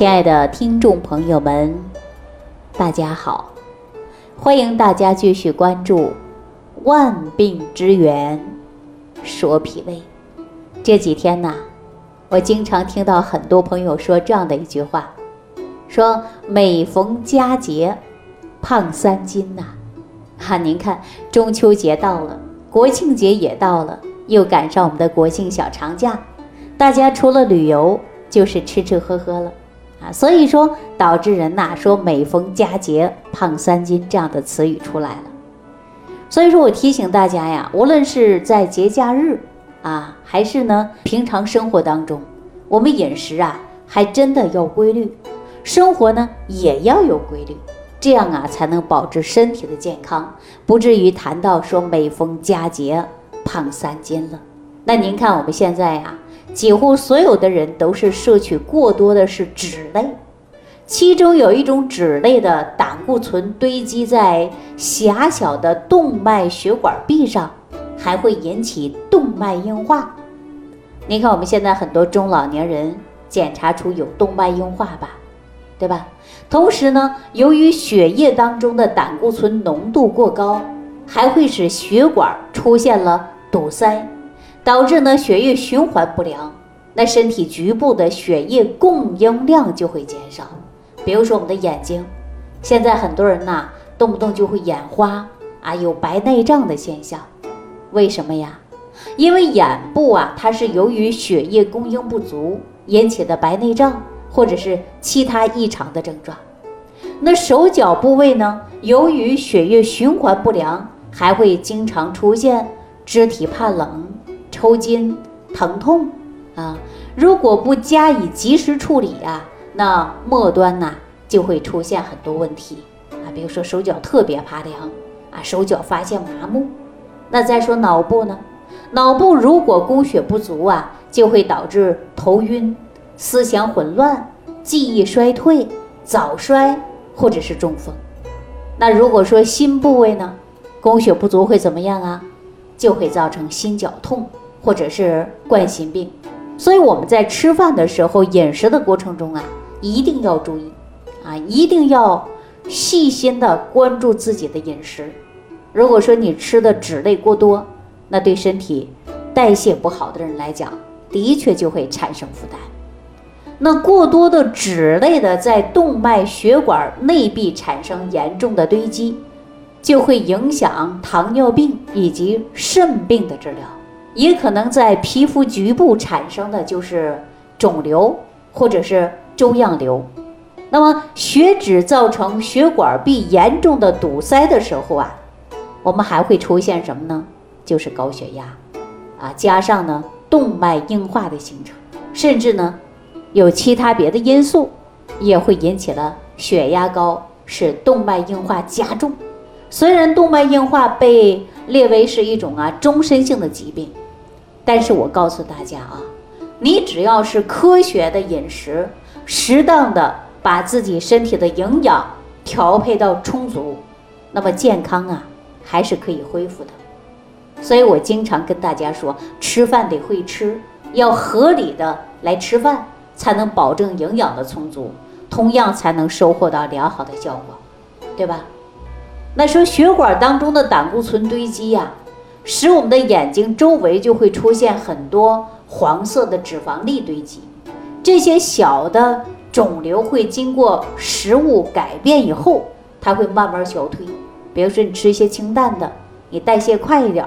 亲爱的听众朋友们，大家好！欢迎大家继续关注《万病之源说脾胃》。这几天呢，我经常听到很多朋友说这样的一句话：说每逢佳节胖三斤呐！哈，您看中秋节到了，国庆节也到了，又赶上我们的国庆小长假，大家除了旅游就是吃吃喝喝了。啊，所以说导致人呐说每逢佳节胖三斤这样的词语出来了。所以说我提醒大家呀，无论是在节假日啊，还是呢平常生活当中，我们饮食啊还真的要规律，生活呢也要有规律，这样啊才能保持身体的健康，不至于谈到说每逢佳节胖三斤了。那您看我们现在呀。几乎所有的人都是摄取过多的是脂类，其中有一种脂类的胆固醇堆积在狭小的动脉血管壁上，还会引起动脉硬化。你看我们现在很多中老年人检查出有动脉硬化吧，对吧？同时呢，由于血液当中的胆固醇浓度过高，还会使血管出现了堵塞。导致呢血液循环不良，那身体局部的血液供应量就会减少。比如说我们的眼睛，现在很多人呐动不动就会眼花啊，有白内障的现象。为什么呀？因为眼部啊它是由于血液供应不足引起的白内障，或者是其他异常的症状。那手脚部位呢，由于血液循环不良，还会经常出现肢体怕冷。抽筋、疼痛啊，如果不加以及时处理啊，那末端呢就会出现很多问题啊，比如说手脚特别怕凉啊，手脚发现麻木。那再说脑部呢，脑部如果供血不足啊，就会导致头晕、思想混乱、记忆衰退、早衰或者是中风。那如果说心部位呢，供血不足会怎么样啊？就会造成心绞痛。或者是冠心病，所以我们在吃饭的时候，饮食的过程中啊，一定要注意，啊，一定要细心的关注自己的饮食。如果说你吃的脂类过多，那对身体代谢不好的人来讲，的确就会产生负担。那过多的脂类的在动脉血管内壁产生严重的堆积，就会影响糖尿病以及肾病的治疗。也可能在皮肤局部产生的就是肿瘤或者是粥样瘤，那么血脂造成血管壁严重的堵塞的时候啊，我们还会出现什么呢？就是高血压，啊，加上呢动脉硬化的形成，甚至呢有其他别的因素也会引起了血压高，使动脉硬化加重。虽然动脉硬化被列为是一种啊终身性的疾病。但是我告诉大家啊，你只要是科学的饮食，适当的把自己身体的营养调配到充足，那么健康啊还是可以恢复的。所以我经常跟大家说，吃饭得会吃，要合理的来吃饭，才能保证营养的充足，同样才能收获到良好的效果，对吧？那说血管当中的胆固醇堆积呀。使我们的眼睛周围就会出现很多黄色的脂肪粒堆积，这些小的肿瘤会经过食物改变以后，它会慢慢消退。比如说你吃一些清淡的，你代谢快一点，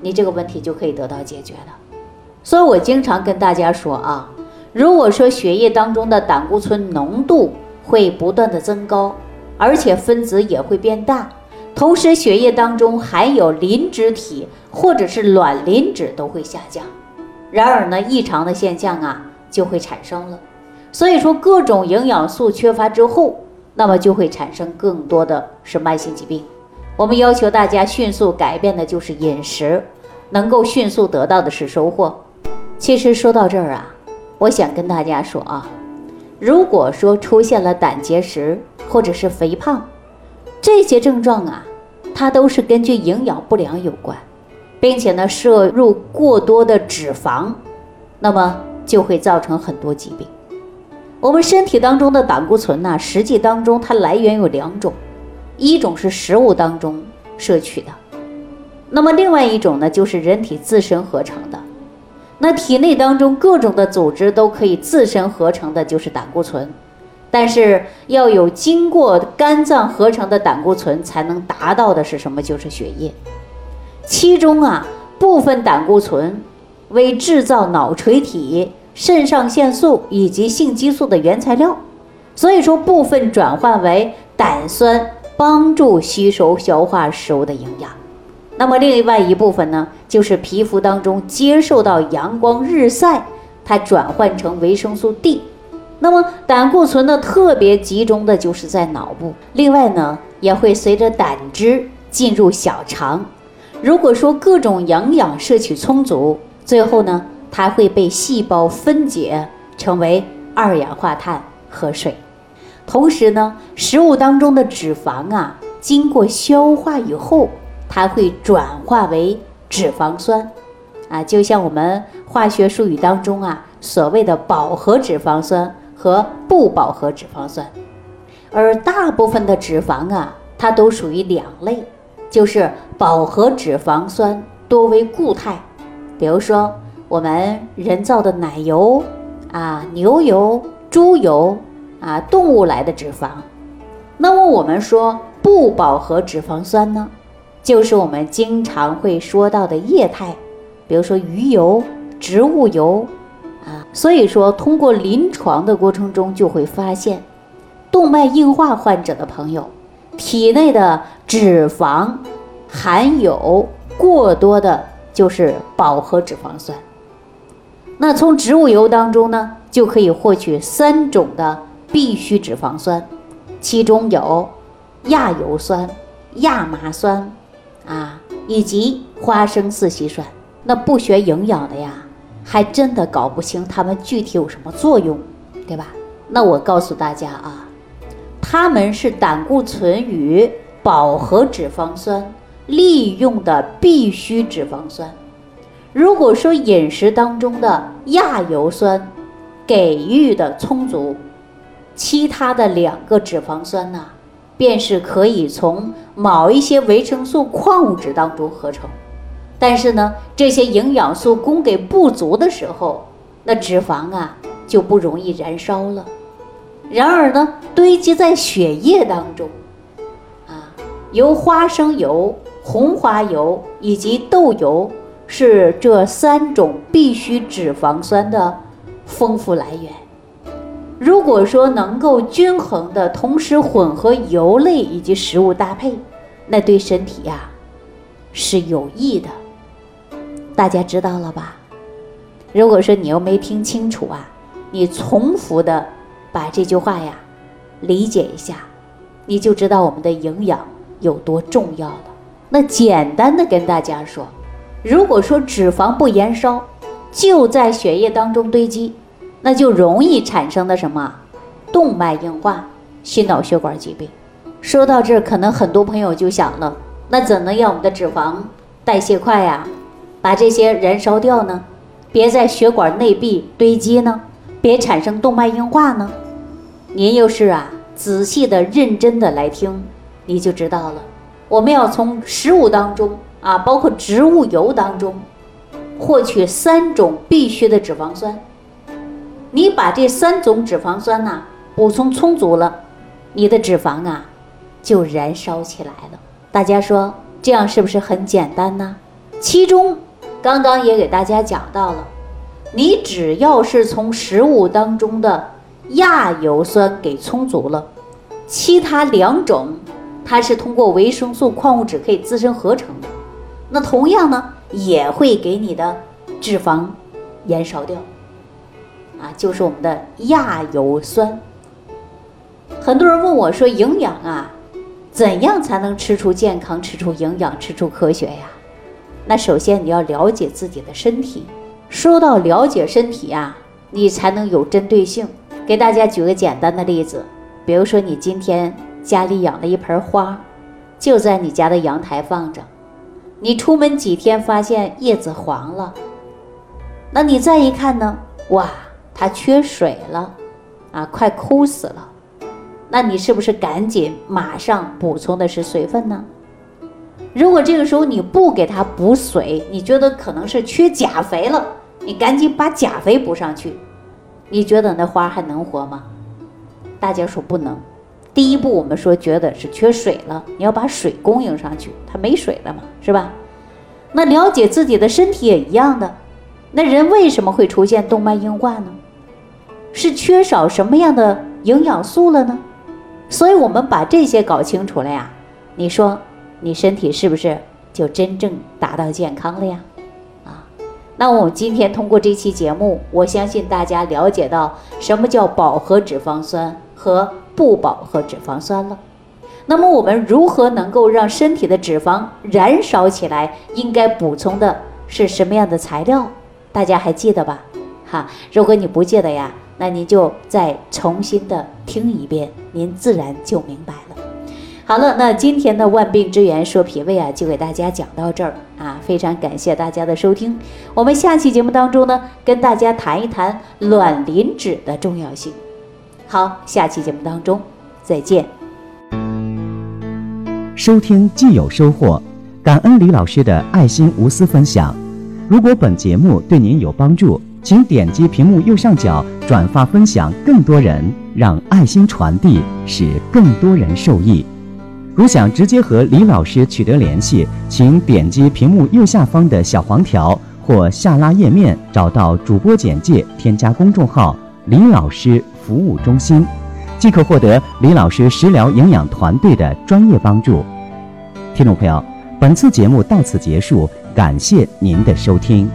你这个问题就可以得到解决了。所以我经常跟大家说啊，如果说血液当中的胆固醇浓度会不断的增高，而且分子也会变大。同时，血液当中含有磷脂体或者是卵磷脂都会下降，然而呢，异常的现象啊就会产生了。所以说，各种营养素缺乏之后，那么就会产生更多的是慢性疾病。我们要求大家迅速改变的就是饮食，能够迅速得到的是收获。其实说到这儿啊，我想跟大家说啊，如果说出现了胆结石或者是肥胖，这些症状啊，它都是根据营养不良有关，并且呢，摄入过多的脂肪，那么就会造成很多疾病。我们身体当中的胆固醇呢，实际当中它来源有两种，一种是食物当中摄取的，那么另外一种呢，就是人体自身合成的。那体内当中各种的组织都可以自身合成的，就是胆固醇，但是要有经过肝脏合成的胆固醇才能达到的是什么？就是血液。其中啊，部分胆固醇为制造脑垂体。肾上腺素以及性激素的原材料，所以说部分转换为胆酸，帮助吸收消化食物的营养。那么另外一部分呢，就是皮肤当中接受到阳光日晒，它转换成维生素 D。那么胆固醇呢，特别集中的就是在脑部，另外呢，也会随着胆汁进入小肠。如果说各种营养摄取充足，最后呢。它会被细胞分解成为二氧化碳和水，同时呢，食物当中的脂肪啊，经过消化以后，它会转化为脂肪酸，啊，就像我们化学术语当中啊，所谓的饱和脂肪酸和不饱和脂肪酸，而大部分的脂肪啊，它都属于两类，就是饱和脂肪酸多为固态，比如说。我们人造的奶油啊、牛油、猪油啊、动物来的脂肪，那么我们说不饱和脂肪酸呢，就是我们经常会说到的液态，比如说鱼油、植物油。所以说，通过临床的过程中就会发现，动脉硬化患者的朋友体内的脂肪含有过多的，就是饱和脂肪酸。那从植物油当中呢，就可以获取三种的必需脂肪酸，其中有亚油酸、亚麻酸，啊，以及花生四烯酸。那不学营养的呀，还真的搞不清它们具体有什么作用，对吧？那我告诉大家啊，它们是胆固醇与饱和脂肪酸利用的必需脂肪酸。如果说饮食当中的亚油酸给予的充足，其他的两个脂肪酸呢，便是可以从某一些维生素、矿物质当中合成。但是呢，这些营养素供给不足的时候，那脂肪啊就不容易燃烧了。然而呢，堆积在血液当中，啊，由花生油、红花油以及豆油。是这三种必需脂肪酸的丰富来源。如果说能够均衡的同时混合油类以及食物搭配，那对身体呀是有益的。大家知道了吧？如果说你又没听清楚啊，你重复的把这句话呀理解一下，你就知道我们的营养有多重要了。那简单的跟大家说。如果说脂肪不燃烧，就在血液当中堆积，那就容易产生的什么动脉硬化、心脑血管疾病。说到这，可能很多朋友就想了：那怎能让我们的脂肪代谢快呀？把这些燃烧掉呢？别在血管内壁堆积呢？别产生动脉硬化呢？您又是啊仔细的、认真的来听，你就知道了。我们要从食物当中。啊，包括植物油当中，获取三种必需的脂肪酸。你把这三种脂肪酸呐补充充足了，你的脂肪啊就燃烧起来了。大家说这样是不是很简单呢？其中刚刚也给大家讲到了，你只要是从食物当中的亚油酸给充足了，其他两种它是通过维生素、矿物质可以自身合成的。那同样呢，也会给你的脂肪燃烧掉，啊，就是我们的亚油酸。很多人问我说：“营养啊，怎样才能吃出健康、吃出营养、吃出科学呀？”那首先你要了解自己的身体。说到了解身体呀，你才能有针对性。给大家举个简单的例子，比如说你今天家里养了一盆花，就在你家的阳台放着。你出门几天发现叶子黄了，那你再一看呢？哇，它缺水了，啊，快枯死了，那你是不是赶紧马上补充的是水分呢？如果这个时候你不给它补水，你觉得可能是缺钾肥了，你赶紧把钾肥补上去，你觉得那花还能活吗？大家说不能。第一步我们说觉得是缺水了，你要把水供应上去，它没水了嘛，是吧？那了解自己的身体也一样的，那人为什么会出现动脉硬化呢？是缺少什么样的营养素了呢？所以我们把这些搞清楚了呀，你说。你身体是不是就真正达到健康了呀？啊，那我们今天通过这期节目，我相信大家了解到什么叫饱和脂肪酸和不饱和脂肪酸了。那么我们如何能够让身体的脂肪燃烧起来？应该补充的是什么样的材料？大家还记得吧？哈，如果你不记得呀，那您就再重新的听一遍，您自然就明白了。好了，那今天的万病之源说脾胃啊，就给大家讲到这儿啊，非常感谢大家的收听。我们下期节目当中呢，跟大家谈一谈卵磷脂的重要性。好，下期节目当中再见。收听既有收获，感恩李老师的爱心无私分享。如果本节目对您有帮助，请点击屏幕右上角转发分享，更多人让爱心传递，使更多人受益。如想直接和李老师取得联系，请点击屏幕右下方的小黄条或下拉页面，找到主播简介，添加公众号“李老师服务中心”，即可获得李老师食疗营养团队的专业帮助。听众朋友，本次节目到此结束，感谢您的收听。